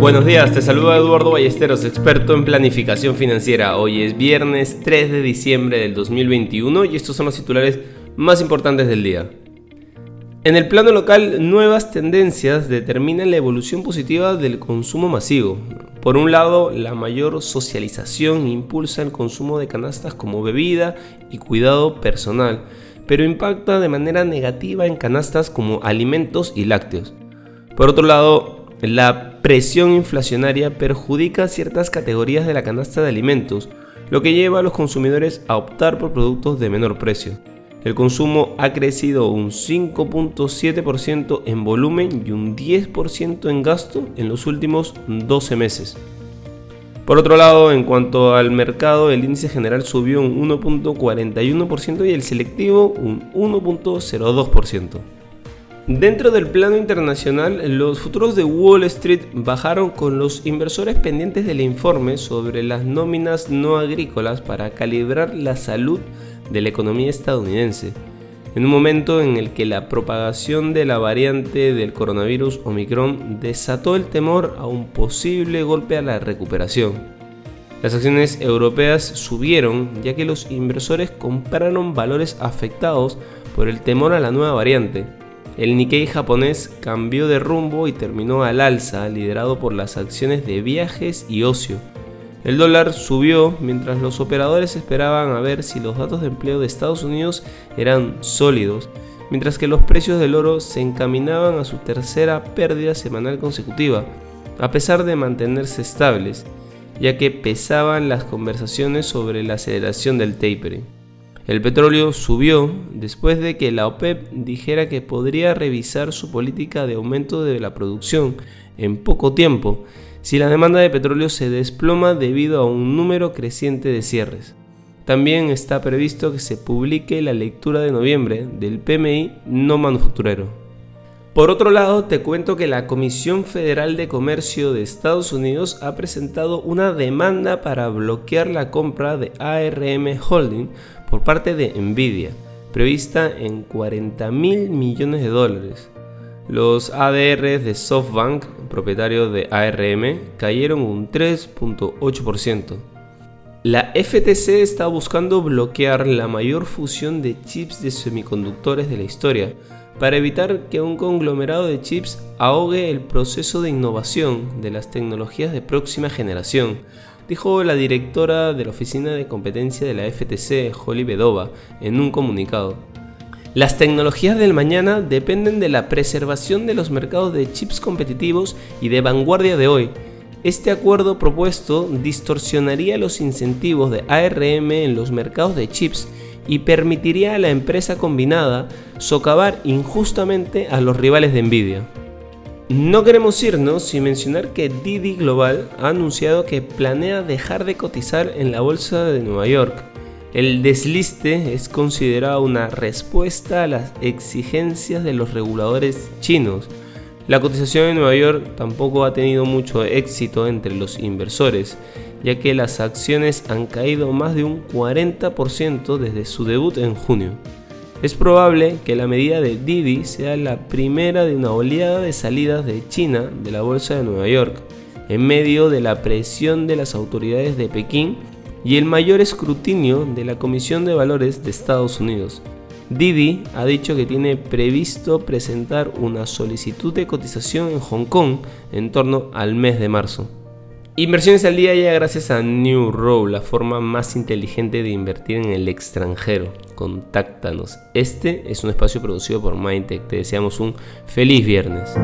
Buenos días, te saluda Eduardo Ballesteros, experto en planificación financiera. Hoy es viernes 3 de diciembre del 2021 y estos son los titulares más importantes del día. En el plano local, nuevas tendencias determinan la evolución positiva del consumo masivo. Por un lado, la mayor socialización impulsa el consumo de canastas como bebida y cuidado personal, pero impacta de manera negativa en canastas como alimentos y lácteos. Por otro lado, la presión inflacionaria perjudica ciertas categorías de la canasta de alimentos, lo que lleva a los consumidores a optar por productos de menor precio. El consumo ha crecido un 5.7% en volumen y un 10% en gasto en los últimos 12 meses. Por otro lado, en cuanto al mercado, el índice general subió un 1.41% y el selectivo un 1.02%. Dentro del plano internacional, los futuros de Wall Street bajaron con los inversores pendientes del informe sobre las nóminas no agrícolas para calibrar la salud de la economía estadounidense, en un momento en el que la propagación de la variante del coronavirus Omicron desató el temor a un posible golpe a la recuperación. Las acciones europeas subieron ya que los inversores compraron valores afectados por el temor a la nueva variante. El Nikkei japonés cambió de rumbo y terminó al alza, liderado por las acciones de viajes y ocio, el dólar subió mientras los operadores esperaban a ver si los datos de empleo de Estados Unidos eran sólidos, mientras que los precios del oro se encaminaban a su tercera pérdida semanal consecutiva, a pesar de mantenerse estables, ya que pesaban las conversaciones sobre la aceleración del tapering. El petróleo subió después de que la OPEP dijera que podría revisar su política de aumento de la producción en poco tiempo si la demanda de petróleo se desploma debido a un número creciente de cierres. También está previsto que se publique la lectura de noviembre del PMI no manufacturero. Por otro lado, te cuento que la Comisión Federal de Comercio de Estados Unidos ha presentado una demanda para bloquear la compra de ARM Holding por parte de Nvidia, prevista en 40 mil millones de dólares. Los ADR de SoftBank, propietario de ARM, cayeron un 3.8%. La FTC está buscando bloquear la mayor fusión de chips de semiconductores de la historia para evitar que un conglomerado de chips ahogue el proceso de innovación de las tecnologías de próxima generación, dijo la directora de la Oficina de Competencia de la FTC, Holly Bedova, en un comunicado. Las tecnologías del mañana dependen de la preservación de los mercados de chips competitivos y de vanguardia de hoy. Este acuerdo propuesto distorsionaría los incentivos de ARM en los mercados de chips y permitiría a la empresa combinada socavar injustamente a los rivales de Nvidia. No queremos irnos sin mencionar que Didi Global ha anunciado que planea dejar de cotizar en la bolsa de Nueva York el desliste es considerado una respuesta a las exigencias de los reguladores chinos. La cotización en Nueva York tampoco ha tenido mucho éxito entre los inversores, ya que las acciones han caído más de un 40% desde su debut en junio. Es probable que la medida de Didi sea la primera de una oleada de salidas de China de la bolsa de Nueva York, en medio de la presión de las autoridades de Pekín y el mayor escrutinio de la Comisión de Valores de Estados Unidos. Didi ha dicho que tiene previsto presentar una solicitud de cotización en Hong Kong en torno al mes de marzo. Inversiones al día ya gracias a New Row, la forma más inteligente de invertir en el extranjero. Contáctanos. Este es un espacio producido por Mindtech. Te deseamos un feliz viernes.